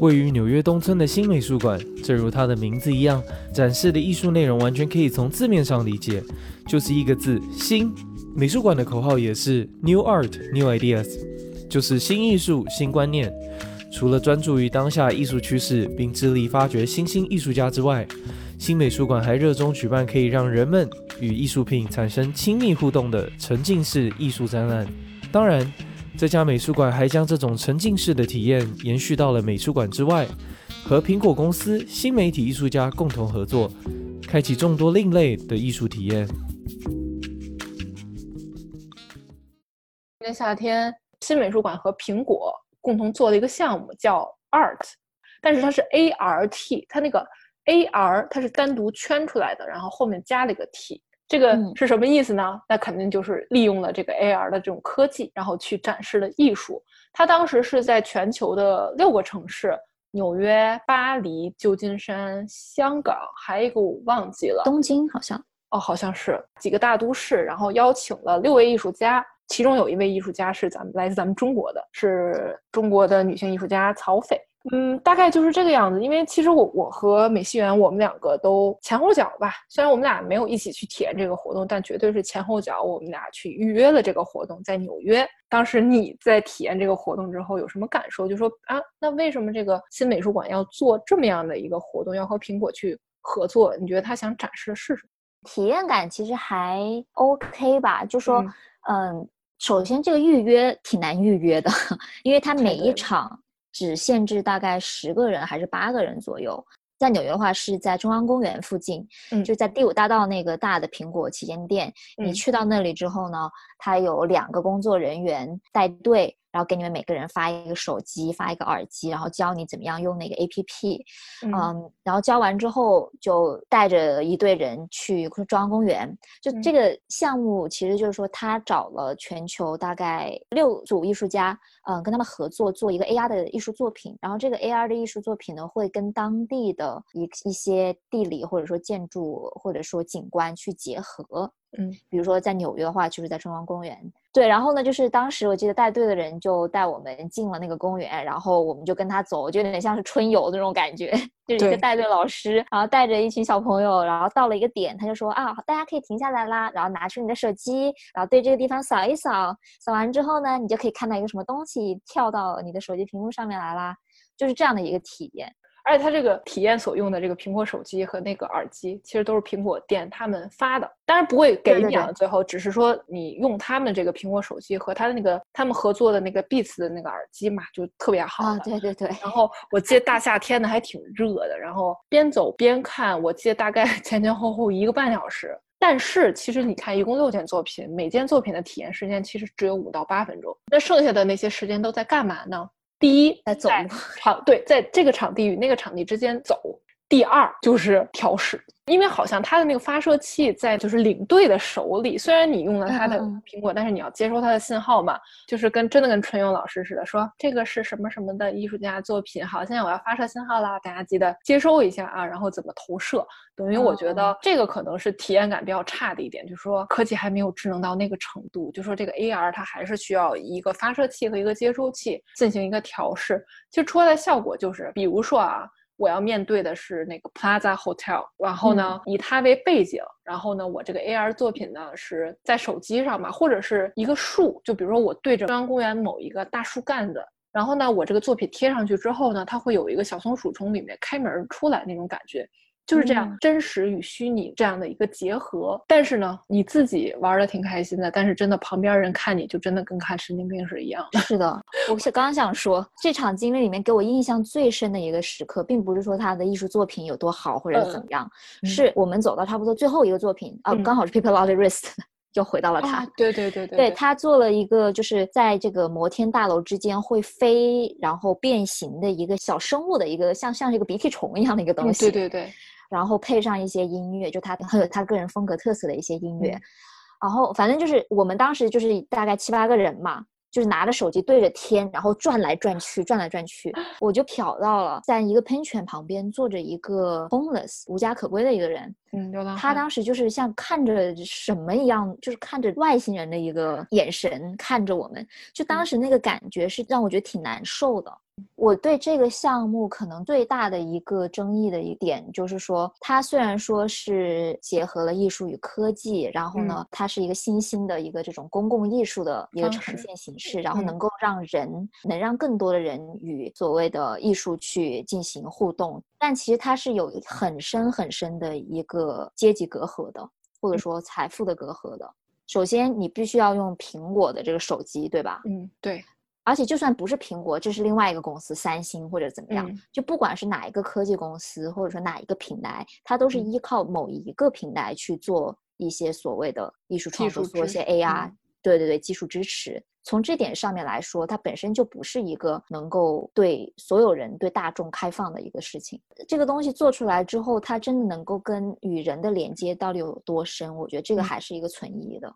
位于纽约东村的新美术馆，正如它的名字一样，展示的艺术内容完全可以从字面上理解，就是一个字“新”。美术馆的口号也是 “New Art, New Ideas”，就是新艺术、新观念。除了专注于当下艺术趋势，并致力发掘新兴艺术家之外，新美术馆还热衷举办可以让人们与艺术品产生亲密互动的沉浸式艺术展览。当然，这家美术馆还将这种沉浸式的体验延续到了美术馆之外，和苹果公司新媒体艺术家共同合作，开启众多另类的艺术体验。今年夏天，新美术馆和苹果共同做了一个项目，叫 Art，但是它是 A R T，它那个 A R 它是单独圈出来的，然后后面加了一个 T。这个是什么意思呢？那肯定就是利用了这个 AR 的这种科技，然后去展示了艺术。它当时是在全球的六个城市：纽约、巴黎、旧金山、香港，还有一个我忘记了，东京好像哦，好像是几个大都市。然后邀请了六位艺术家，其中有一位艺术家是咱们来自咱们中国的，是中国的女性艺术家曹斐。嗯，大概就是这个样子。因为其实我我和美西园我们两个都前后脚吧，虽然我们俩没有一起去体验这个活动，但绝对是前后脚。我们俩去预约了这个活动，在纽约。当时你在体验这个活动之后有什么感受？就说啊，那为什么这个新美术馆要做这么样的一个活动，要和苹果去合作？你觉得他想展示的是什么？体验感其实还 OK 吧，就说嗯，首先这个预约挺难预约的，因为它每一场。只限制大概十个人还是八个人左右，在纽约的话是在中央公园附近，嗯，就在第五大道那个大的苹果旗舰店。你去到那里之后呢，它有两个工作人员带队。然后给你们每个人发一个手机，发一个耳机，然后教你怎么样用那个 A P P，嗯，然后教完之后就带着一队人去中央公园。就这个项目，其实就是说他找了全球大概六组艺术家，嗯，跟他们合作做一个 A R 的艺术作品。然后这个 A R 的艺术作品呢，会跟当地的一一些地理或者说建筑或者说景观去结合。嗯，比如说在纽约的话，就是在中央公园。对，然后呢，就是当时我记得带队的人就带我们进了那个公园，然后我们就跟他走，就有点像是春游那种感觉，就是一个带队老师，然后带着一群小朋友，然后到了一个点，他就说啊，大家可以停下来啦，然后拿出你的手机，然后对这个地方扫一扫，扫完之后呢，你就可以看到一个什么东西跳到你的手机屏幕上面来啦，就是这样的一个体验。而且它这个体验所用的这个苹果手机和那个耳机，其实都是苹果店他们发的，当然不会给你啊。最后只是说你用他们这个苹果手机和他的那个他们合作的那个 Beats 的那个耳机嘛，就特别好。啊，对对对。然后我记得大夏天的还挺热的，然后边走边看，我记得大概 前前后后一个半小时。但是其实你看，一共六件作品，每件作品的体验时间其实只有五到八分钟，那剩下的那些时间都在干嘛呢？第一，在走场对，在这个场地与那个场地之间走。第二就是调试。因为好像它的那个发射器在就是领队的手里，虽然你用了他的苹果，但是你要接收它的信号嘛，就是跟真的跟春游老师似的，说这个是什么什么的艺术家作品，好，现在我要发射信号啦，大家记得接收一下啊，然后怎么投射，等于我觉得这个可能是体验感比较差的一点，就是说科技还没有智能到那个程度，就说这个 AR 它还是需要一个发射器和一个接收器进行一个调试，其实出来的效果就是，比如说啊。我要面对的是那个 Plaza Hotel，然后呢，以它为背景，然后呢，我这个 AR 作品呢是在手机上嘛，或者是一个树，就比如说我对着中央公园某一个大树干子，然后呢，我这个作品贴上去之后呢，它会有一个小松鼠从里面开门出来那种感觉。就是这样，真实与虚拟这样的一个结合。但是呢，你自己玩的挺开心的，但是真的旁边人看你就真的跟看神经病是一样。是的，我是刚想说，这场经历里面给我印象最深的一个时刻，并不是说他的艺术作品有多好或者怎么样，是我们走到差不多最后一个作品啊，刚好是 People Lost Wrist，又回到了他。对对对对，对他做了一个就是在这个摩天大楼之间会飞，然后变形的一个小生物的一个像像一个鼻涕虫一样的一个东西。对对对。然后配上一些音乐，就他很有他个人风格特色的一些音乐，然后反正就是我们当时就是大概七八个人嘛，就是拿着手机对着天，然后转来转去，转来转去，我就瞟到了，在一个喷泉旁边坐着一个 homeless 无家可归的一个人，嗯，流浪他当时就是像看着什么一样，就是看着外星人的一个眼神看着我们，就当时那个感觉是让我觉得挺难受的。我对这个项目可能最大的一个争议的一点，就是说，它虽然说是结合了艺术与科技，然后呢，它是一个新兴的一个这种公共艺术的一个呈现形式，然后能够让人能让更多的人与所谓的艺术去进行互动，但其实它是有很深很深的一个阶级隔阂的，或者说财富的隔阂的。首先，你必须要用苹果的这个手机，对吧？嗯，对。而且就算不是苹果，这是另外一个公司，三星或者怎么样，就不管是哪一个科技公司，或者说哪一个平台，它都是依靠某一个平台去做一些所谓的艺术创作，做一些 AR，对对对，技术支持。从这点上面来说，它本身就不是一个能够对所有人、对大众开放的一个事情。这个东西做出来之后，它真的能够跟与人的连接到底有多深？我觉得这个还是一个存疑的。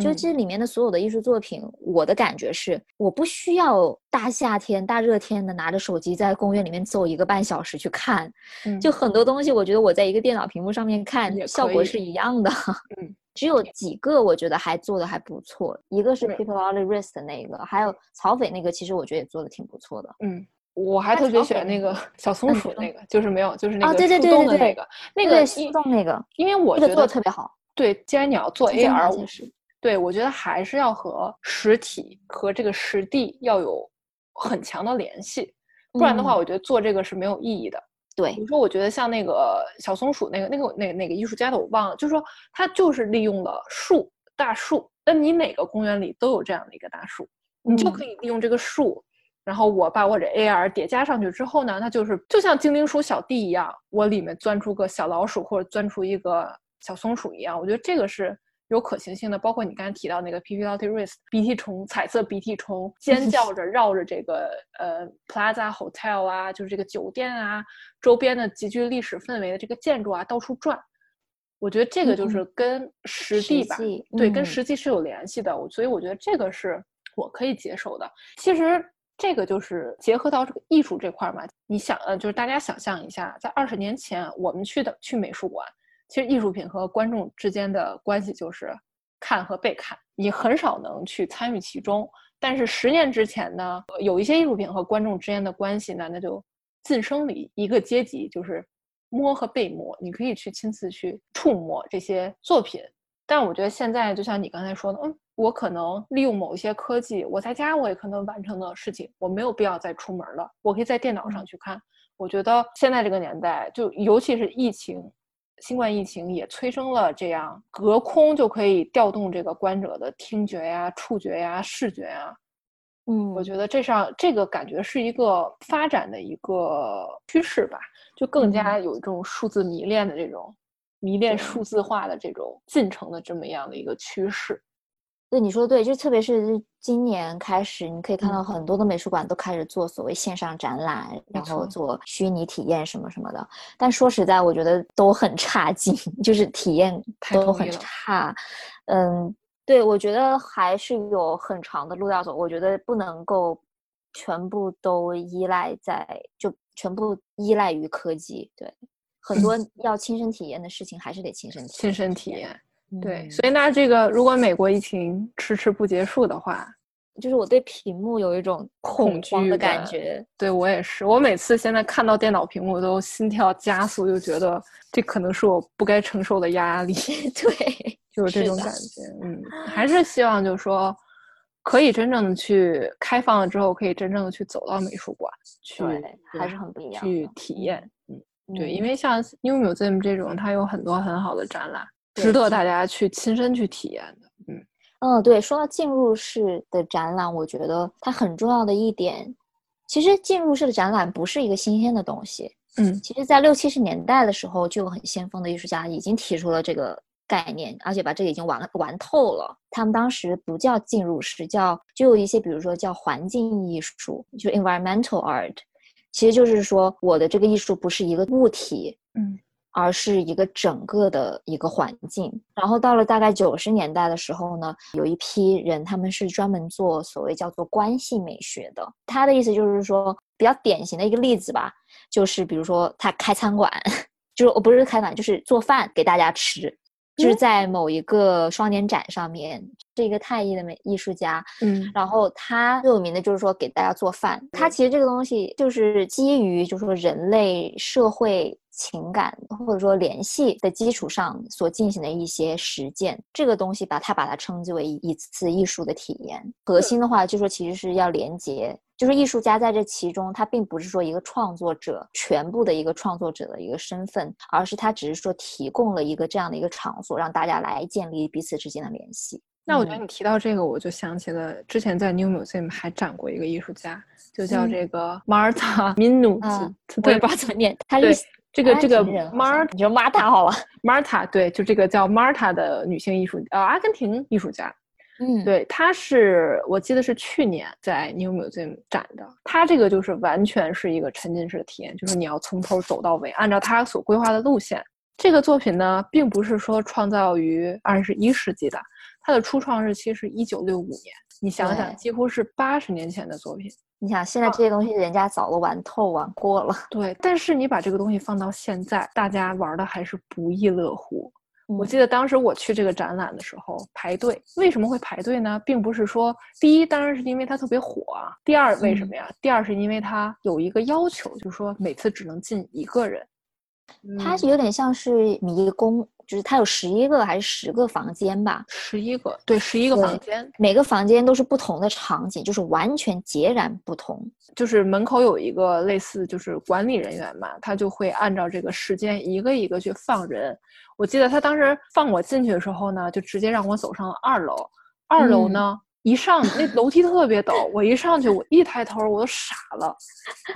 就这里面的所有的艺术作品，我的感觉是，我不需要大夏天、大热天的拿着手机在公园里面走一个半小时去看。就很多东西，我觉得我在一个电脑屏幕上面看，效果是一样的。嗯，只有几个我觉得还做的还不错，一个是 People Only Rest 的那个，还有曹斐那个，其实我觉得也做的挺不错的。嗯，我还特别喜欢那个 小松鼠那个，就是没有，就是那个对对对的那个，那个树洞那个，因为我觉得做的特别好。对，既然你要做 AR。对，我觉得还是要和实体和这个实地要有很强的联系，不然的话，我觉得做这个是没有意义的。对，比如说，我觉得像那个小松鼠那个那个那哪个艺术家的我忘了，就是说他就是利用了树大树，那你每个公园里都有这样的一个大树，你就可以利用这个树，然后我把我这 AR 叠加上去之后呢，它就是就像精灵鼠小弟一样，我里面钻出个小老鼠或者钻出一个小松鼠一样，我觉得这个是。有可行性的，包括你刚才提到那个 P P Lottery Wrist 鼻涕虫，彩色鼻涕虫 尖叫着绕着这个呃 Plaza Hotel 啊，就是这个酒店啊周边的极具历史氛围的这个建筑啊到处转。我觉得这个就是跟实地吧，对，跟实际是有联系的。我所以我觉得这个是我可以接受的。其实这个就是结合到这个艺术这块嘛，你想呃，就是大家想象一下，在二十年前我们去的去美术馆。其实艺术品和观众之间的关系就是看和被看，你很少能去参与其中。但是十年之前呢，有一些艺术品和观众之间的关系呢，那就晋升了一个阶级，就是摸和被摸，你可以去亲自去触摸这些作品。但我觉得现在就像你刚才说的，嗯，我可能利用某一些科技，我在家我也可能完成的事情，我没有必要再出门了，我可以在电脑上去看。我觉得现在这个年代，就尤其是疫情。新冠疫情也催生了这样隔空就可以调动这个观者的听觉呀、触觉呀、视觉呀。嗯，我觉得这上这个感觉是一个发展的一个趋势吧，就更加有这种数字迷恋的这种迷恋数字化的这种进程的这么样的一个趋势。对你说的对，就特别是今年开始，你可以看到很多的美术馆都开始做所谓线上展览，然后做虚拟体验什么什么的。但说实在，我觉得都很差劲，就是体验都很差。嗯，对，我觉得还是有很长的路要走。我觉得不能够全部都依赖在，就全部依赖于科技。对，很多要亲身体验的事情，还是得亲身亲身体验。对，所以那这个如果美国疫情迟迟不结束的话，就是我对屏幕有一种恐惧的感觉。对我也是，我每次现在看到电脑屏幕都心跳加速，就觉得这可能是我不该承受的压力。对，就是这种感觉。嗯，还是希望就是说，可以真正的去开放了之后，可以真正的去走到美术馆去，还是很不一样去体验。嗯，对，因为像 New Museum 这种，它有很多很好的展览。值得大家去亲身去体验的，嗯嗯，对，说到进入式的展览，我觉得它很重要的一点，其实进入式的展览不是一个新鲜的东西，嗯，其实，在六七十年代的时候，就有很先锋的艺术家已经提出了这个概念，而且把这个已经玩玩透了。他们当时不叫进入式，叫就有一些，比如说叫环境艺术，就是 environmental art，其实就是说我的这个艺术不是一个物体，嗯。而是一个整个的一个环境。然后到了大概九十年代的时候呢，有一批人，他们是专门做所谓叫做关系美学的。他的意思就是说，比较典型的一个例子吧，就是比如说他开餐馆，就是我不是开馆，就是做饭给大家吃。就是在某一个双年展上面，是一个泰裔的美艺术家，嗯，然后他最有名的就是说给大家做饭。他其实这个东西就是基于就是说人类社会情感或者说联系的基础上所进行的一些实践。这个东西把它把它称之为一次艺术的体验。核心的话就说其实是要连接。就是艺术家在这其中，他并不是说一个创作者全部的一个创作者的一个身份，而是他只是说提供了一个这样的一个场所，让大家来建立彼此之间的联系。那我觉得你提到这个，我就想起了之前在 New Museum 还展过一个艺术家，就叫这个 Marta Minutz，对吧？怎么念？他是这个这个 Marta，你就 Marta 好了，Marta 对，就这个叫 Marta 的女性艺术呃阿根廷艺术家。嗯，对，他是我记得是去年在 New Museum 展的。他这个就是完全是一个沉浸式的体验，就是你要从头走到尾，按照他所规划的路线。这个作品呢，并不是说创造于二十一世纪的，它的初创日期是一九六五年。你想想，几乎是八十年前的作品。你想，现在这些东西人家早都玩透玩过了。对，但是你把这个东西放到现在，大家玩的还是不亦乐乎。我记得当时我去这个展览的时候排队，为什么会排队呢？并不是说第一，当然是因为它特别火啊；第二，为什么呀？第二是因为它有一个要求，就是说每次只能进一个人。它是有点像是迷宫，就是它有十一个还是十个房间吧？十一个，对，十一个房间，每个房间都是不同的场景，就是完全截然不同。就是门口有一个类似就是管理人员嘛，他就会按照这个时间一个一个去放人。我记得他当时放我进去的时候呢，就直接让我走上了二楼。二楼呢，一上那楼梯特别陡，我一上去，我一抬头我都傻了，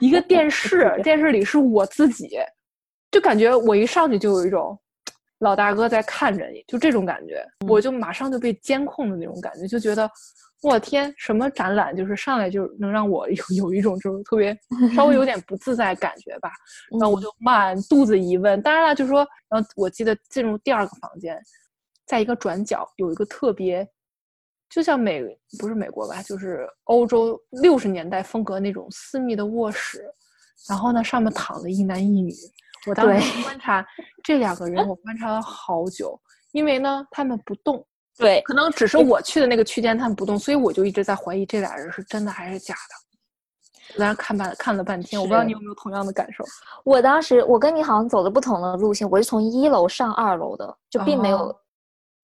一个电视，电视里是我自己。就感觉我一上去就有一种老大哥在看着你，就这种感觉，我就马上就被监控的那种感觉，就觉得我天，什么展览就是上来就能让我 有有一种就是特别稍微有点不自在感觉吧。然后我就满肚子疑问。当然了，就是说，然后我记得进入第二个房间，在一个转角有一个特别，就像美不是美国吧，就是欧洲六十年代风格那种私密的卧室，然后呢上面躺着一男一女。我当时观察这两个人，我观察了好久，因为呢，他们不动。对，可能只是我去的那个区间他们不动，所以我就一直在怀疑这俩人是真的还是假的。在那看半看了半天，我不知道你有没有同样的感受。我当时我跟你好像走的不同的路线，我是从一楼上二楼的，就并没有，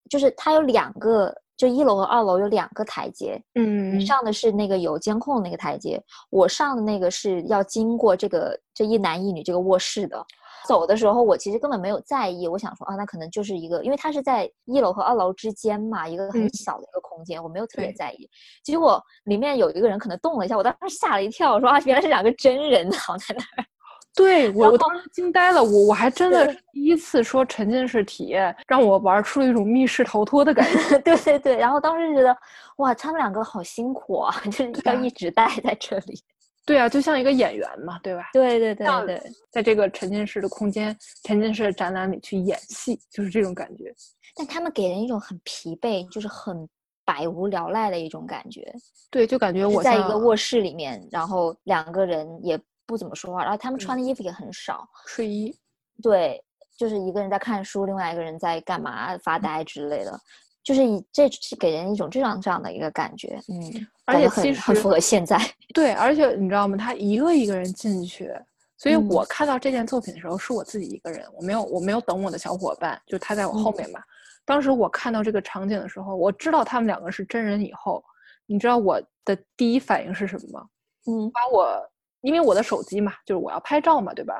就是它有两个，就一楼和二楼有两个台阶。嗯，你上的是那个有监控的那个台阶，我上的那个是要经过这个这一男一女这个卧室的。走的时候，我其实根本没有在意。我想说啊，那可能就是一个，因为它是在一楼和二楼之间嘛，一个很小的一个空间，我没有特别在意。结果里面有一个人可能动了一下，我当时吓了一跳，我说啊，原来是两个真人躺在那儿。对我，我当时惊呆了，我我还真的是第一次说沉浸式体验，让我玩出了一种密室逃脱的感觉。对对对，然后当时觉得哇，他们两个好辛苦啊，就是要一直待在这里。对啊，就像一个演员嘛，对吧？对对对对，在这个沉浸式的空间、沉浸式的展览里去演戏，就是这种感觉。但他们给人一种很疲惫，就是很百无聊赖的一种感觉。对，就感觉我在一个卧室里面，然后两个人也不怎么说话，然后他们穿的衣服也很少，睡衣。对，就是一个人在看书，另外一个人在干嘛发呆之类的。就是以这是给人一种这样这样的一个感觉，嗯，而且其实很符合现在。对，而且你知道吗？他一个一个人进去，所以我看到这件作品的时候，是我自己一个人，我没有我没有等我的小伙伴，就他在我后面嘛。当时我看到这个场景的时候，我知道他们两个是真人以后，你知道我的第一反应是什么吗？嗯，把我因为我的手机嘛，就是我要拍照嘛，对吧？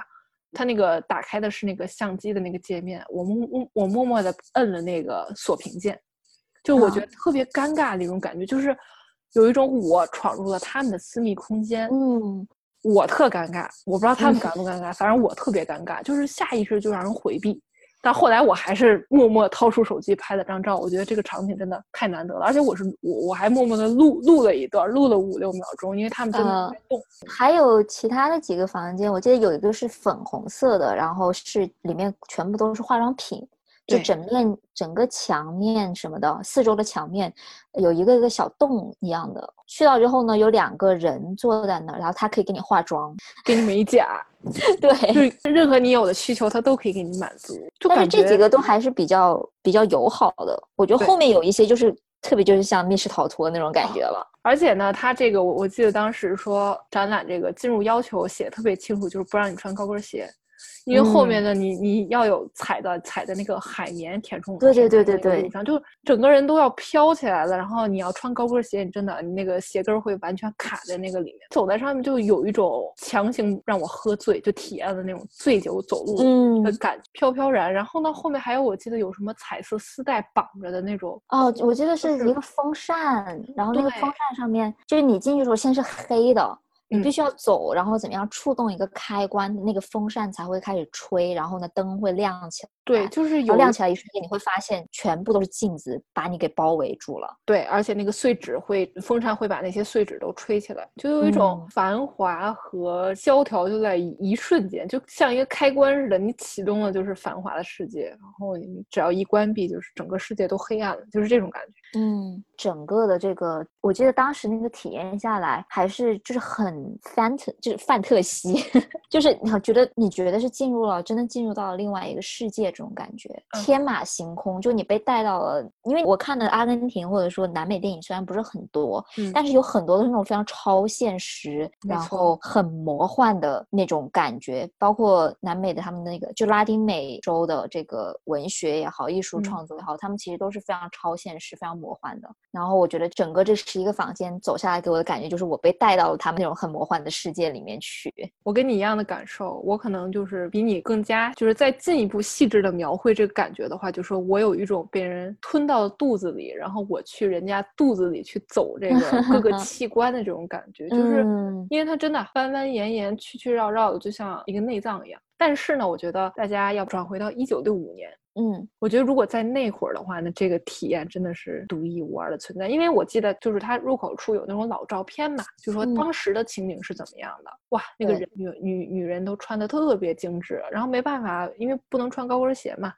他那个打开的是那个相机的那个界面，我默默我默默的摁了那个锁屏键。就我觉得特别尴尬的一种感觉，就是有一种我闯入了他们的私密空间，嗯，我特尴尬，我不知道他们尴不尴尬，反正我特别尴尬，就是下意识就让人回避。但后来我还是默默掏出手机拍了张照，我觉得这个场景真的太难得了，而且我是我我还默默的录录了一段，录了五六秒钟，因为他们真的在动。还有其他的几个房间，我记得有一个是粉红色的，然后是里面全部都是化妆品。就整面整个墙面什么的，四周的墙面有一个一个小洞一样的。去到之后呢，有两个人坐在那儿，然后他可以给你化妆，给你美甲。对，就任何你有的需求，他都可以给你满足。就但是这几个都还是比较比较友好的，我觉得后面有一些就是特别就是像密室逃脱那种感觉了。而且呢，它这个我我记得当时说展览这个进入要求写得特别清楚，就是不让你穿高跟鞋，因为后面嗯的你你要有踩的踩的那个海绵填充对对对对对然后，就整个人都要飘起来了。然后你要穿高跟鞋，你真的你那个鞋跟会完全卡在那个里面，走在上面就有一种强行让我喝醉，就体验的那种醉酒走路嗯的感觉，飘飘然。然后呢，后面还有我记得有什么彩色丝带绑着的那种。哦，我记得是是一个风扇，然后那个风扇上面就是你进去的时候先是黑的，你必嗯须要走，然后怎么样触动一个开关，那个风扇才会开始吹，然后呢灯会亮起来。对，就是有亮起来一瞬间，你会发现全部都是镜子把你给包围住了。对，而且那个碎纸会，风扇会把那些碎纸都吹起来，就有一种嗯繁华和萧条就在一一瞬间，就像一个开关似的，你启动了就是繁华的世界，然后你只要一关闭，就是整个世界都黑暗了，就是这种感觉。嗯，整个的这个，我记得当时那个体验下来，还是就是很范特，就是范特西，就是你觉得你觉得是进入了，真的进入到了另外一个世界这种感觉，嗯。天马行空，就你被带到了。因为我看的阿根廷或者说南美电影虽然不是很多，嗯。但是有很多都是那种非常超现实，然后很魔幻的那种感觉，包括南美的他们那个就拉丁美洲的这个文学也好，艺术嗯。创作也好，他们其实都是非常超现实、非常魔幻的。然后我觉得整个这十一个房间走下来，给我的感觉就是我被带到了他们那种很魔幻的世界里面去。我跟你一样的感受，我可能就是比你更加，就是再进一步细致的描绘这个感觉的话，就说我有一种被人吞到肚子里，然后我去人家肚子里去走这个各个 器官的这种感觉，就是嗯因为它真的弯弯延延、曲曲绕绕的，就像一个内脏一样。但是呢，我觉得大家要转回到一九六五年，嗯我觉得如果在那会儿的话，那这个体验真的是独一无二的存在。因为我记得就是它入口处有那种老照片嘛，就说嗯当时的情景是怎么样的。哇，那个人女女女人都穿的特别精致，然后没办法，因为不能穿高跟鞋嘛。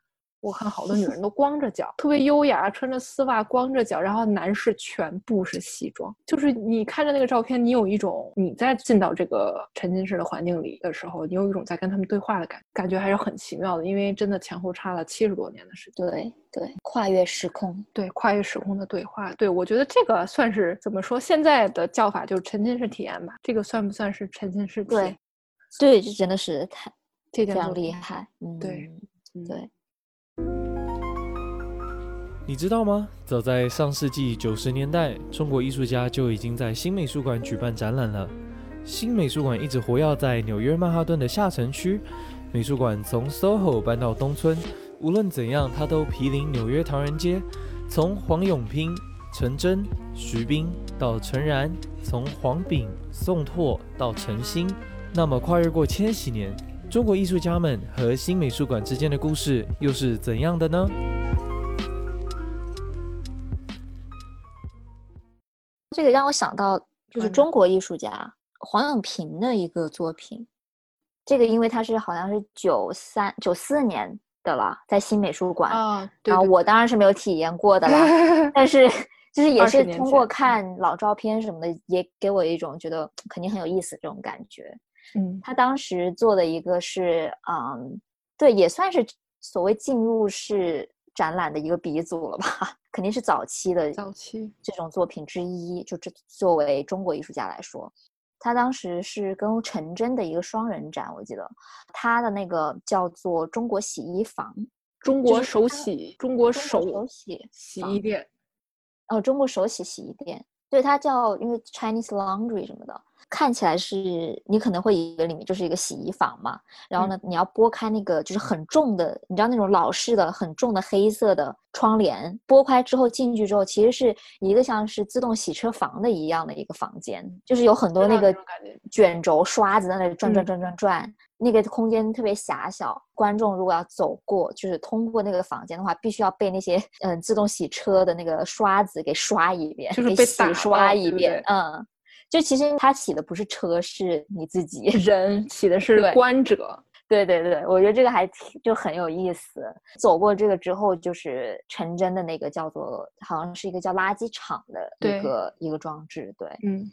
我看好多女人都光着脚，特别优雅，穿着丝袜，光着脚，然后男士全部是西装。就是你看着那个照片，你有一种你在进到这个沉浸式的环境里的时候，你有一种在跟他们对话的感感觉，还是很奇妙的。因为真的前后差了七十多年的时间。对对，跨越时空。对跨越时空的对话，对我觉得这个算是怎么说？现在的叫法就是沉浸式体验吧。这个算不算是沉浸式体验对？对，这真的是太非常这件作品厉害。嗯，对嗯对。你知道吗？早在上世纪九十年代，中国艺术家就已经在新美术馆举办展览了。新美术馆一直活跃在纽约曼哈顿的下城区。美术馆从 SOHO 搬到东村，无论怎样，它都毗邻纽约唐人街。从黄永平、陈真、徐冰到陈然，从黄炳、宋拓到陈星，那么跨越过千禧年，中国艺术家们和新美术馆之间的故事又是怎样的呢？这个让我想到，就是嗯中国艺术家黄永平的一个作品。这个因为他是好像是九三九四年的了，在新美术馆。啊，对然后我当然是没有体验过的啦，但是就是也是通过看老照片什么的，也给我一种觉得肯定很有意思这种感觉。嗯。他当时做的一个是，嗯，对，也算是所谓进入式展览的一个鼻祖了吧，肯定是早期的早期。这种作品之一。就这作为中国艺术家来说，他当时是跟陈真的一个双人展，我记得他的那个叫做《中国洗衣房》，中国手洗，中国手手洗洗衣店，哦，中国手洗洗衣店，对，它叫因为 Chinese Laundry 什么的，看起来是你可能会以为里面就是一个洗衣房嘛，然后呢，你要拨开那个就是很重的，你知道那种老式的很重的黑色的窗帘，拨开之后进去之后，其实是一个像是自动洗车房的一样的一个房间，就是有很多那个卷轴刷子在那里转转嗯。转转转，那个空间特别狭小。观众如果要走过，就是通过那个房间的话，必须要被那些嗯自动洗车的那个刷子给刷一遍，就是被洗刷一遍对。嗯，就其实他洗的不是车，是你自己。人洗的是观者，对对对，我觉得这个还挺就很有意思。走过这个之后，就是陈真的那个叫做好像是一个叫垃圾场的一个一个装置，对。嗯，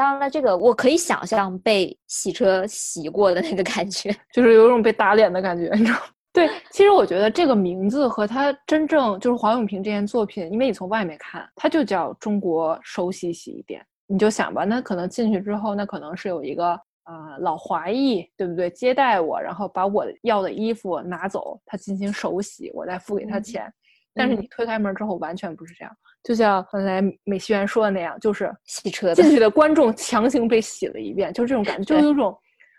当然了，这个我可以想象被洗车洗过的那个感觉，就是有种被打脸的感觉，你知道吗？对，其实我觉得这个名字和他真正就是黄永平这件作品，因为你从外面看，它就叫中国手洗洗衣店，你就想吧，那可能进去之后，那可能是有一个啊老华裔，对不对？接待我，然后把我要的衣服拿走，他进行手洗，我再付给他钱。但是你推开门之后，完全不是这样，就像刚才美熙媛说的那样，就是洗车进去的观众强行被洗了一遍，就是这种感觉，就有种。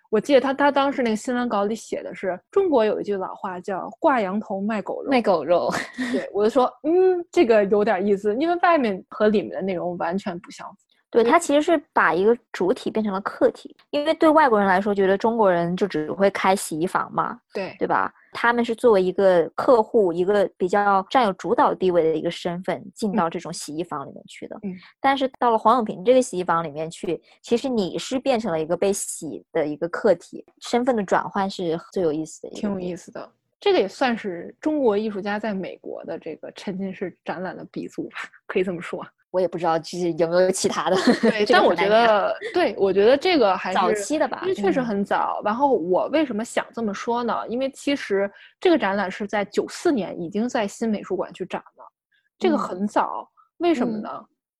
我记得他他当时那个新闻稿里写的是，中国有一句老话叫“挂羊头卖狗肉”，卖狗肉。对，我就说，嗯，这个有点意思，因为外面和里面的内容完全不相符。对他其实是把一个主体变成了客体，因为对外国人来说，觉得中国人就只会开洗衣房嘛，对对吧？他们是作为一个客户，一个比较占有主导地位的一个身份进到这种洗衣房里面去的。嗯，但是到了黄永平这个洗衣房里面去，其实你是变成了一个被洗的一个客体，身份的转换是最有意思的，挺有意思的。这个也算是中国艺术家在美国的这个沉浸式展览的鼻祖吧，可以这么说。我也不知道就是有没有其他的，对，但我觉得，对我觉得这个还是早期的吧，因为确实很早。然后我为什么想这么说呢？因为其实这个展览是在九四年已经在新美术馆去展了，这个很早。为什么呢？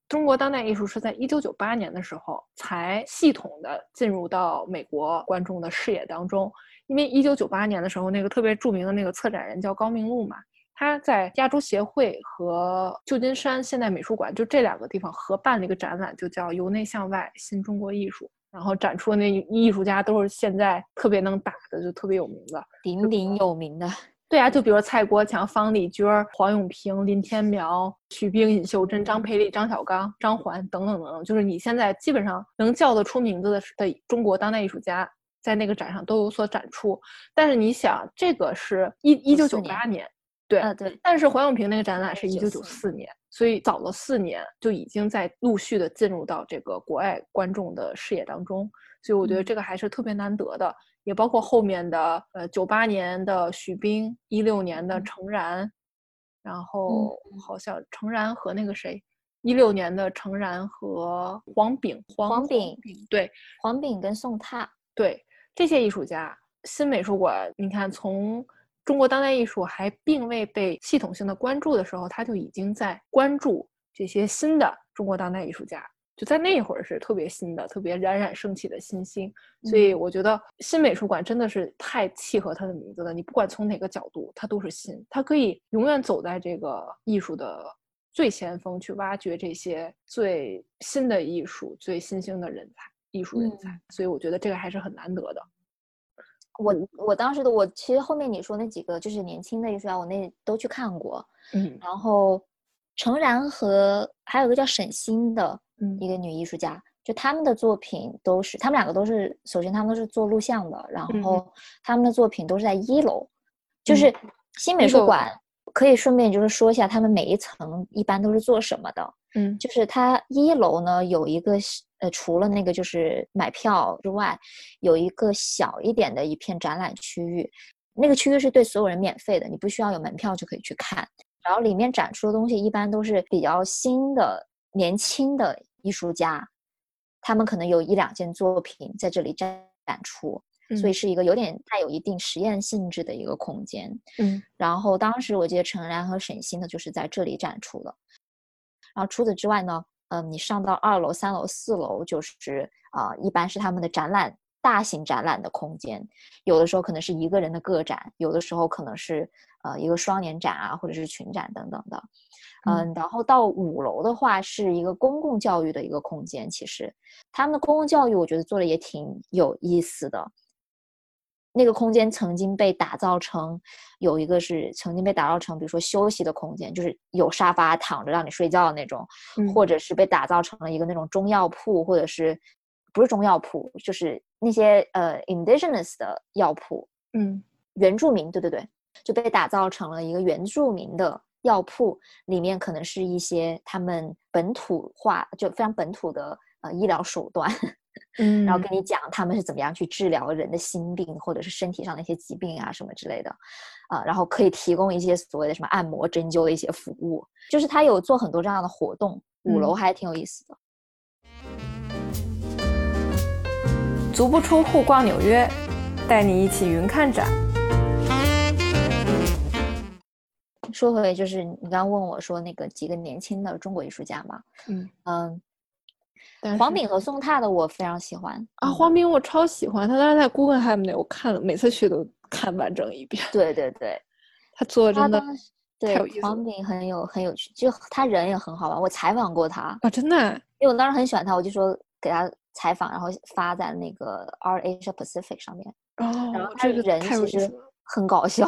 中国当代艺术是在一九九八年的时候才系统的进入到美国观众的视野当中，因为一九九八年的时候，那个特别著名的那个策展人叫高明路嘛。他在亚洲协会和旧金山现代美术馆就这两个地方合办了一个展览，就叫《由内向外：新中国艺术》。然后展出的那艺术家都是现在特别能打的，就特别有名的，鼎鼎有名的。对啊，就比如蔡国强、方丽娟、黄永平、林天苗、徐冰、尹秀珍、张培丽、张小刚、张环等等等等，就是你现在基本上能叫得出名字的的中国当代艺术家，在那个展上都有所展出。但是你想，这个是一一九九八年。对啊，对，但是黄永平那个展览是一九九四年，所以早了四年就已经在陆续的进入到这个国外观众的视野当中，所以我觉得这个还是特别难得的。也包括后面的呃九八年的许冰，一六年的程然，然后好像程然和那个谁，一六年的程然和黄炳，黄炳，对，黄炳跟宋踏，对这些艺术家，新美术馆，你看从。中国当代艺术还并未被系统性的关注的时候，他就已经在关注这些新的中国当代艺术家，就在那会儿是特别新的、特别冉冉升起的新星。所以我觉得新美术馆真的是太契合它的名字了。你不管从哪个角度，它都是新，它可以永远走在这个艺术的最前锋，去挖掘这些最新的艺术、最新兴的人才、艺术人才。所以我觉得这个还是很难得的。我我当时的我其实后面你说那几个就是年轻的艺术家，我那都去看过。嗯，然后程然和还有个叫沈星的一个女艺术家，就他们的作品都是他们两个都是首先他们都是做录像的，然后他们的作品都是在一楼，就是新美术馆可以顺便就是说一下他们每一层一般都是做什么的。嗯，就是它一楼呢有一个。呃，除了那个就是买票之外，有一个小一点的一片展览区域，那个区域是对所有人免费的，你不需要有门票就可以去看。然后里面展出的东西一般都是比较新的、年轻的艺术家，他们可能有一两件作品在这里展展出，所以是一个有点带有一定实验性质的一个空间。嗯，然后当时我记得陈然和沈星呢就是在这里展出的。然后除此之外呢？嗯，你上到二楼、三楼、四楼，就是啊，一般是他们的展览、大型展览的空间。有的时候可能是一个人的个展，有的时候可能是呃一个双年展啊，或者是群展等等的。嗯，然后到五楼的话，是一个公共教育的一个空间。其实他们的公共教育，我觉得做的也挺有意思的。那个空间曾经被打造成，有一个是曾经被打造成，比如说休息的空间，就是有沙发躺着让你睡觉的那种，或者是被打造成了一个那种中药铺，或者是不是中药铺，就是那些呃 indigenous 的药铺，嗯，原住民，对对对，就被打造成了一个原住民的药铺，里面可能是一些他们本土化就非常本土的呃医疗手段。嗯，然后跟你讲他们是怎么样去治疗人的心病或者是身体上的一些疾病啊什么之类的，啊，然后可以提供一些所谓的什么按摩、针灸的一些服务，就是他有做很多这样的活动。五楼还挺有意思的。足不出户逛纽约，带你一起云看展。说回就是你刚刚问我说那个几个年轻的中国艺术家嘛，嗯嗯，黄炳和宋踏的我非常喜欢啊，黄炳我超喜欢他，当时在 Guggenheim 那我看了，每次去都看完整一遍。对对对，他 做的真的对黄炳很有很有趣，就他人也很好玩。我采访过他啊，真的，因为我当时很喜欢他，我就说给他采访，然后发在那个 Art Asia Pacific 上面。哦，然后他人其实。很搞笑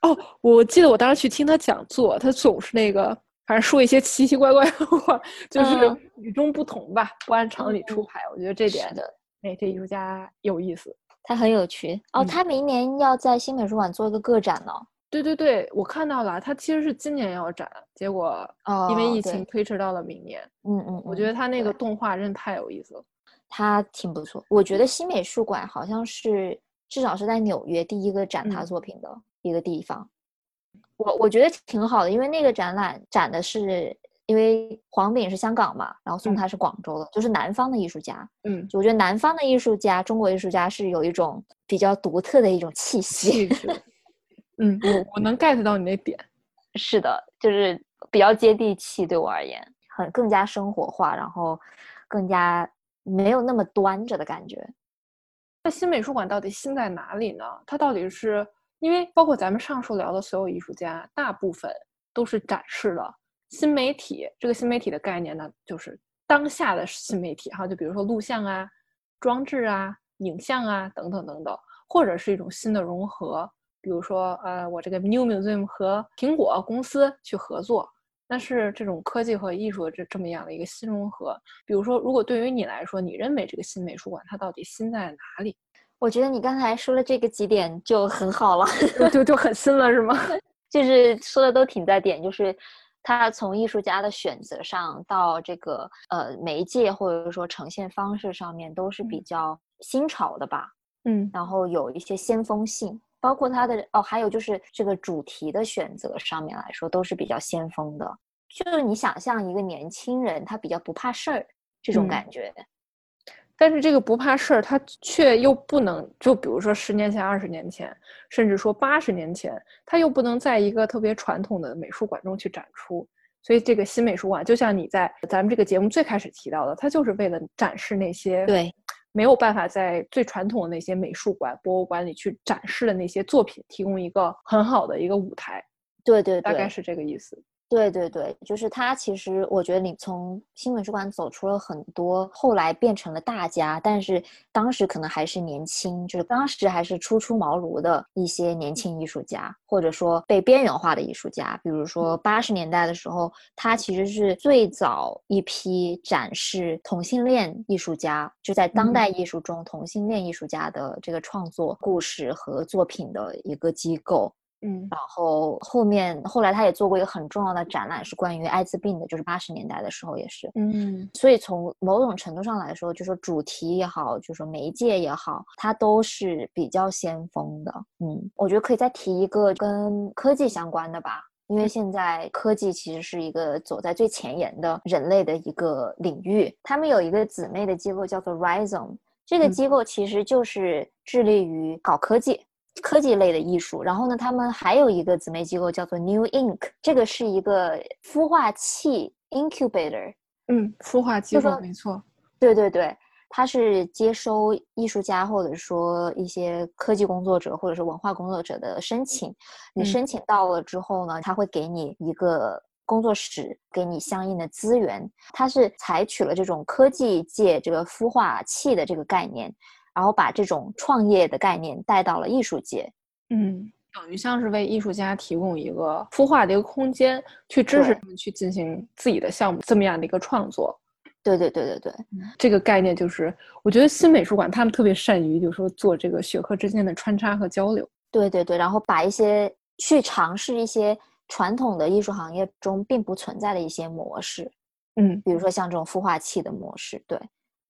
哦！我记得我当时去听他讲座，他总是那个，反正说一些奇奇怪怪的话，就是与众不同吧，不按常理出牌。我觉得这点的，哎，这艺术家有意思，他很有趣哦。他明年要在新美术馆做一个个展呢。对对对，我看到了，他其实是今年要展，结果因为疫情推迟到了明年。嗯嗯，我觉得他那个动画真的太有意思了，他挺不错。我觉得新美术馆好像是。至少是在纽约第一个展他作品的一个地方，我我觉得挺好的，因为那个展览展的是，因为黄炳是香港嘛，然后宋他是广州的，就是南方的艺术家。嗯，我觉得南方的艺术家，中国艺术家是有一种比较独特的一种气息。嗯，我我能 get 到你那点。是的，就是比较接地气，对我而言，很更加生活化，然后更加没有那么端着的感觉。那新美术馆到底新在哪里呢？它到底是因为包括咱们上述聊的所有艺术家，大部分都是展示了新媒体。这个新媒体的概念呢，就是当下的新媒体哈，就比如说录像啊、装置啊、影像啊等等等等，或者是一种新的融合，比如说呃，我这个 New Museum 和苹果公司去合作。那是这种科技和艺术这这么样的一个新融合。比如说，如果对于你来说，你认为这个新美术馆它到底新在哪里？我觉得你刚才说了这个几点就很好了，就就很新了，是吗？就是说的都挺在点，就是他从艺术家的选择上到这个呃媒介或者说呈现方式上面都是比较新潮的吧。嗯，然后有一些先锋性。包括他的哦，还有就是这个主题的选择上面来说，都是比较先锋的。就是你想象一个年轻人，他比较不怕事儿这种感觉，但是这个不怕事儿，他却又不能，就比如说十年前、二十年前，甚至说八十年前，他又不能在一个特别传统的美术馆中去展出。所以这个新美术馆，就像你在咱们这个节目最开始提到的，它就是为了展示那些对。没有办法在最传统的那些美术馆、博物馆里去展示的那些作品，提供一个很好的一个舞台。对对，大概是这个意思。对对对，就是他。其实我觉得你从新美术馆走出了很多，后来变成了大家，但是当时可能还是年轻，就是当时还是初出茅庐的一些年轻艺术家，或者说被边缘化的艺术家。比如说八十年代的时候，他其实是最早一批展示同性恋艺术家，就在当代艺术中同性恋艺术家的这个创作故事和作品的一个机构。嗯，然后后面后来他也做过一个很重要的展览，是关于艾滋病的，就是八十年代的时候也是。嗯，所以从某种程度上来说，就说主题也好，就说媒介也好，它都是比较先锋的。嗯，我觉得可以再提一个跟科技相关的吧，因为现在科技其实是一个走在最前沿的人类的一个领域。他们有一个姊妹的机构叫做 Rhizome，这个机构其实就是致力于搞科技。科技类的艺术，然后呢，他们还有一个姊妹机构叫做 New Ink，这个是一个孵化器 incubator，嗯，孵化机构没错，对对对，它是接收艺术家或者说一些科技工作者或者是文化工作者的申请，你申请到了之后呢，他会给你一个工作室，给你相应的资源，它是采取了这种科技界这个孵化器的这个概念。然后把这种创业的概念带到了艺术界，嗯，等于像是为艺术家提供一个孵化的一个空间，去支持他们去进行自己的项目，这么样的一个创作。对对对对对，这个概念就是，我觉得新美术馆他们特别善于，就是说做这个学科之间的穿插和交流。对对对，然后把一些去尝试一些传统的艺术行业中并不存在的一些模式，嗯，比如说像这种孵化器的模式，对。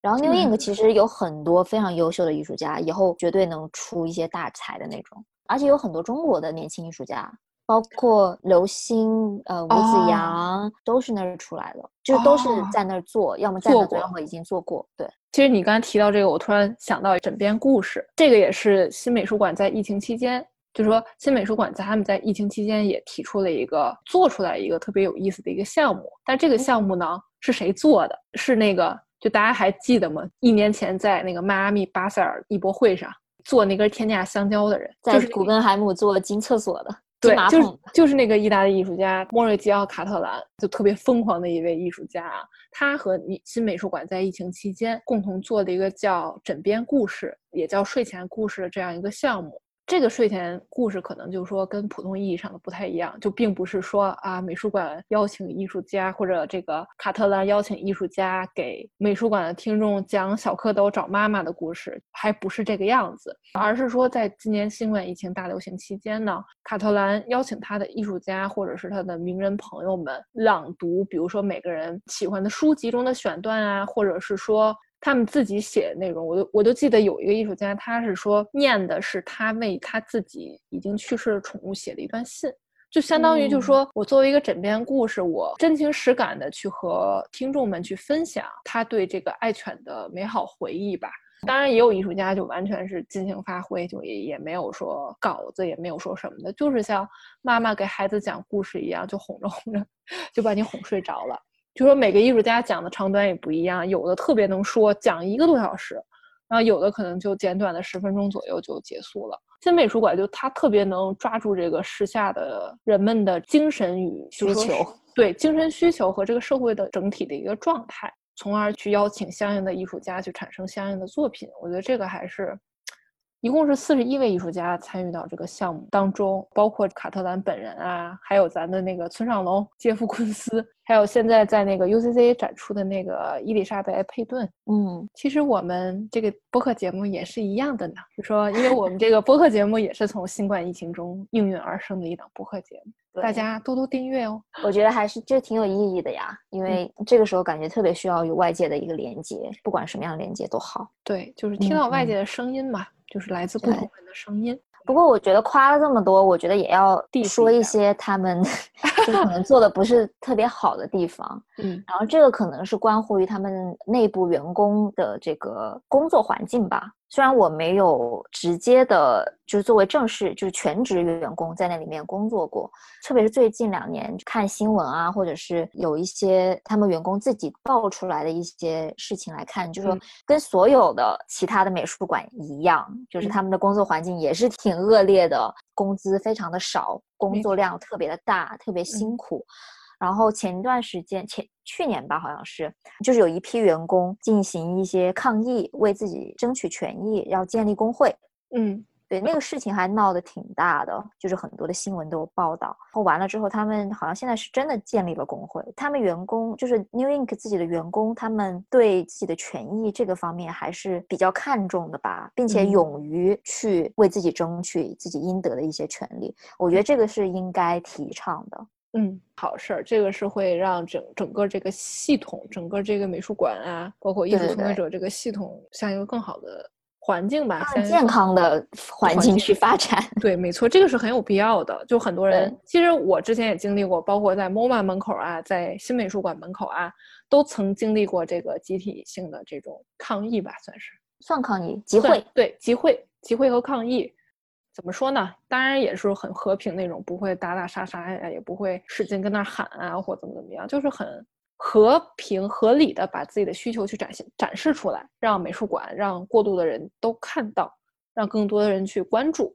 然后 New Ink 其实有很多非常优秀的艺术家，以后绝对能出一些大才的那种。而且有很多中国的年轻艺术家，包括刘星、呃吴子阳，都是那儿出来的，就都是在那儿做，要么在那做，要么已经做过。对，其实你刚才提到这个，我突然想到枕边故事，这个也是新美术馆在疫情期间，就是说新美术馆在他们在疫情期间也提出了一个做出来一个特别有意思的一个项目。但这个项目呢，是谁做的？是那个就大家还记得吗？一年前在那个迈阿密巴塞尔艺博会上做那根天价香蕉的人，在古根海姆做金厕所的。对，就是就是那个意大利艺术家莫瑞吉奥·卡特兰，就特别疯狂的一位艺术家啊。他和你新美术馆在疫情期间共同做的一个叫“枕边故事”，也叫“睡前故事”的这样一个项目。这个睡前故事可能就是说跟普通意义上的不太一样，就并不是说啊美术馆邀请艺术家或者这个卡特兰邀请艺术家给美术馆的听众讲小蝌蚪找妈妈的故事，还不是这个样子，而是说在今年新冠疫情大流行期间呢，卡特兰邀请他的艺术家或者是他的名人朋友们朗读，比如说每个人喜欢的书籍中的选段啊，或者是说。他们自己写的内容，我都我都记得有一个艺术家，他是说念的是他为他自己已经去世的宠物写的一段信，就相当于就是说我作为一个枕边故事，我真情实感的去和听众们去分享他对这个爱犬的美好回忆吧。当然，也有艺术家就完全是尽情发挥，就也也没有说稿子，也没有说什么的，就是像妈妈给孩子讲故事一样，就哄着哄着就把你哄睡着了。就说每个艺术家讲的长短也不一样，有的特别能说，讲一个多小时，然后有的可能就简短的十分钟左右就结束了。新美术馆就它特别能抓住这个时下的人们的精神与需求，对精神需求和这个社会的整体的一个状态，从而去邀请相应的艺术家去产生相应的作品。我觉得这个还是。一共是四十一位艺术家参与到这个项目当中，包括卡特兰本人啊，还有咱的那个村上隆、杰夫昆斯，还有现在在那个 UCC 展出的那个伊丽莎白佩顿。嗯，其实我们这个播客节目也是一样的呢，就说因为我们这个播客节目也是从新冠疫情中应运而生的一档播客节目，大家多多订阅哦。我觉得还是这挺有意义的呀，因为这个时候感觉特别需要与外界的一个连接，不管什么样的连接都好。对，就是听到外界的声音嘛。就是来自不同人的声音。不过我觉得夸了这么多，我觉得也要说一些他们 就可能做的不是特别好的地方。嗯，然后这个可能是关乎于他们内部员工的这个工作环境吧。虽然我没有直接的，就是作为正式就是全职员工在那里面工作过，特别是最近两年看新闻啊，或者是有一些他们员工自己爆出来的一些事情来看，就是说跟所有的其他的美术馆一样，就是他们的工作环境也是挺恶劣的，工资非常的少，工作量特别的大，特别辛苦。然后前一段时间，前去年吧，好像是，就是有一批员工进行一些抗议，为自己争取权益，要建立工会。嗯，对，那个事情还闹得挺大的，就是很多的新闻都有报道。然后完了之后，他们好像现在是真的建立了工会。他们员工就是 New Ink 自己的员工，他们对自己的权益这个方面还是比较看重的吧，并且勇于去为自己争取自己应得的一些权利。我觉得这个是应该提倡的。嗯，好事儿，这个是会让整整个这个系统，整个这个美术馆啊，包括艺术从业者这个系统，向一个更好的环境吧，更健康的环境去发展。对，没错，这个是很有必要的。就很多人，其实我之前也经历过，包括在 MoMA 门口啊，在新美术馆门口啊，都曾经历过这个集体性的这种抗议吧，算是算抗议集会，对，集会、集会和抗议。怎么说呢？当然也是很和平那种，不会打打杀杀呀，也不会使劲跟那喊啊，或怎么怎么样，就是很和平合理的把自己的需求去展现展示出来，让美术馆，让过度的人都看到，让更多的人去关注。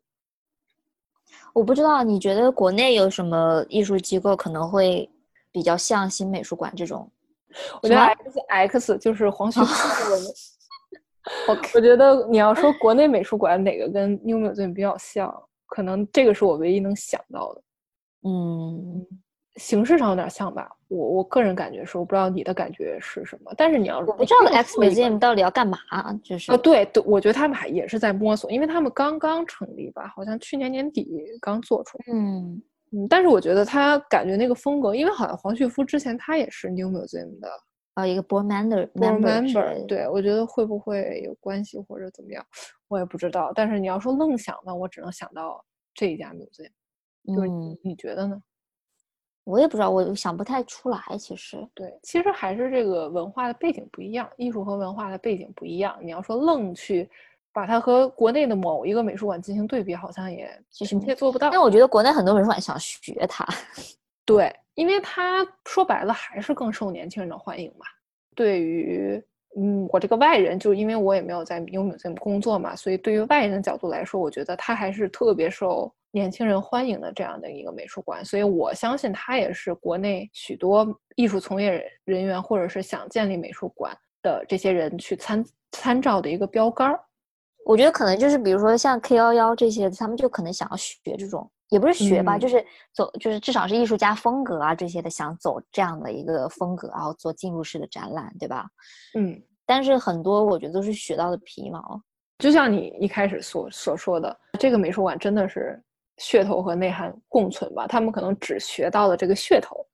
我不知道你觉得国内有什么艺术机构可能会比较像新美术馆这种？我觉得 X X 就是黄 旭夫的。我我觉得你要说国内美术馆哪个跟 New Museum 比较像，可能这个是我唯一能想到的。嗯，形式上有点像吧。我我个人感觉是，我不知道你的感觉是什么。但是你要我不知道 X Museum 到底要干嘛，就是啊，对对，我觉得他们还也是在摸索，因为他们刚刚成立吧，好像去年年底刚做出来。嗯嗯，但是我觉得他感觉那个风格，因为好像黄旭夫之前他也是 New Museum 的。啊，一个 board member board member，对我觉得会不会有关系或者怎么样，我也不知道。但是你要说愣想呢，我只能想到这一家 museum，就是你觉得呢？我也不知道，我想不太出来。其实，对，其实还是这个文化的背景不一样，艺术和文化的背景不一样。你要说愣去把它和国内的某一个美术馆进行对比，好像也其实也做不到。但我觉得国内很多美术馆想学它，对，因为它说白了还是更受年轻人的欢迎嘛。对于嗯，我这个外人，就因为我也没有在 New Museum 工作嘛，所以对于外人的角度来说，我觉得它还是特别受。年轻人欢迎的这样的一个美术馆，所以我相信它也是国内许多艺术从业人员或者是想建立美术馆的这些人去参参照的一个标杆儿。我觉得可能就是比如说像 K 幺幺这些，他们就可能想要学这种，也不是学吧，就是走，就是至少是艺术家风格啊这些的，想走这样的一个风格，然后做进入式的展览，对吧？嗯。但是很多我觉得都是学到的皮毛，就像你一开始所所说的，这个美术馆真的是。噱头和内涵共存吧，他们可能只学到了这个噱头，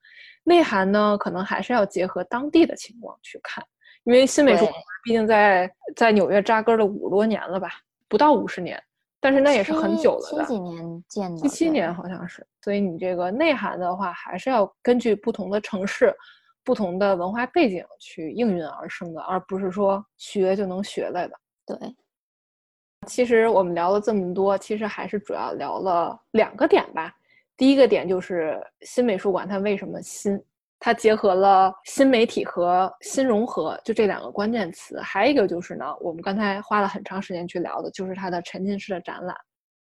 内涵呢，可能还是要结合当地的情况去看。因为新美术馆毕竟在在纽约扎根了五多年了吧，不到五十年，但是那也是很久了的。七几年建的？七七年好像是。所以你这个内涵的话，还是要根据不同的城市、不同的文化背景去应运而生的，而不是说学就能学来的。对。其实我们聊了这么多，其实还是主要聊了两个点吧。第一个点就是新美术馆它为什么新，它结合了新媒体和新融合，就这两个关键词。还有一个就是呢，我们刚才花了很长时间去聊的，就是它的沉浸式的展览。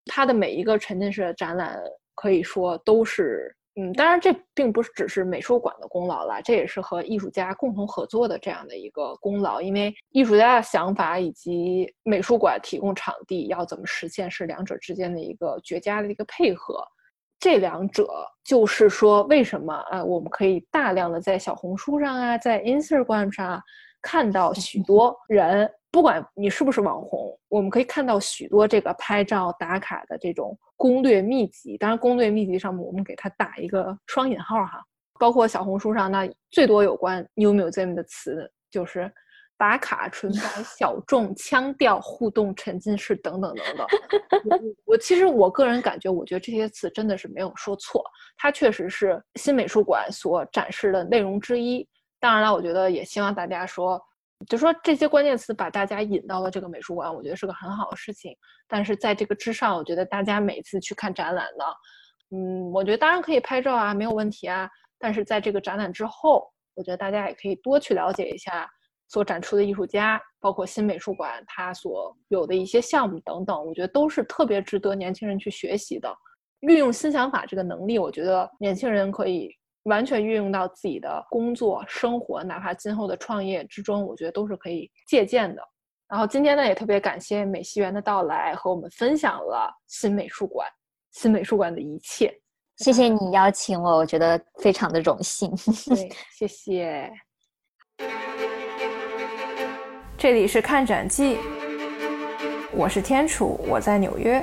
它的每一个沉浸式的展览，可以说都是。嗯，当然这并不是只是美术馆的功劳了，这也是和艺术家共同合作的这样的一个功劳。因为艺术家的想法以及美术馆提供场地要怎么实现，是两者之间的一个绝佳的一个配合。这两者就是说，为什么啊？我们可以大量的在小红书上啊，在 Instagram 上看到许多人。不管你是不是网红，我们可以看到许多这个拍照打卡的这种攻略秘籍。当然，攻略秘籍上面我们给它打一个双引号哈。包括小红书上，那最多有关 New Museum 的词就是打卡、纯 白、小众、腔调、互动、沉浸式等等等等。我其实我个人感觉，我觉得这些词真的是没有说错，它确实是新美术馆所展示的内容之一。当然了，我觉得也希望大家说。就说这些关键词把大家引到了这个美术馆，我觉得是个很好的事情。但是在这个之上，我觉得大家每次去看展览呢，嗯，我觉得当然可以拍照啊，没有问题啊。但是在这个展览之后，我觉得大家也可以多去了解一下所展出的艺术家，包括新美术馆它所有的一些项目等等，我觉得都是特别值得年轻人去学习的。运用新想法这个能力，我觉得年轻人可以。完全运用到自己的工作、生活，哪怕今后的创业之中，我觉得都是可以借鉴的。然后今天呢，也特别感谢美西园的到来，和我们分享了新美术馆、新美术馆的一切。谢谢你邀请我，我觉得非常的荣幸。对，谢谢。这里是看展记，我是天楚，我在纽约。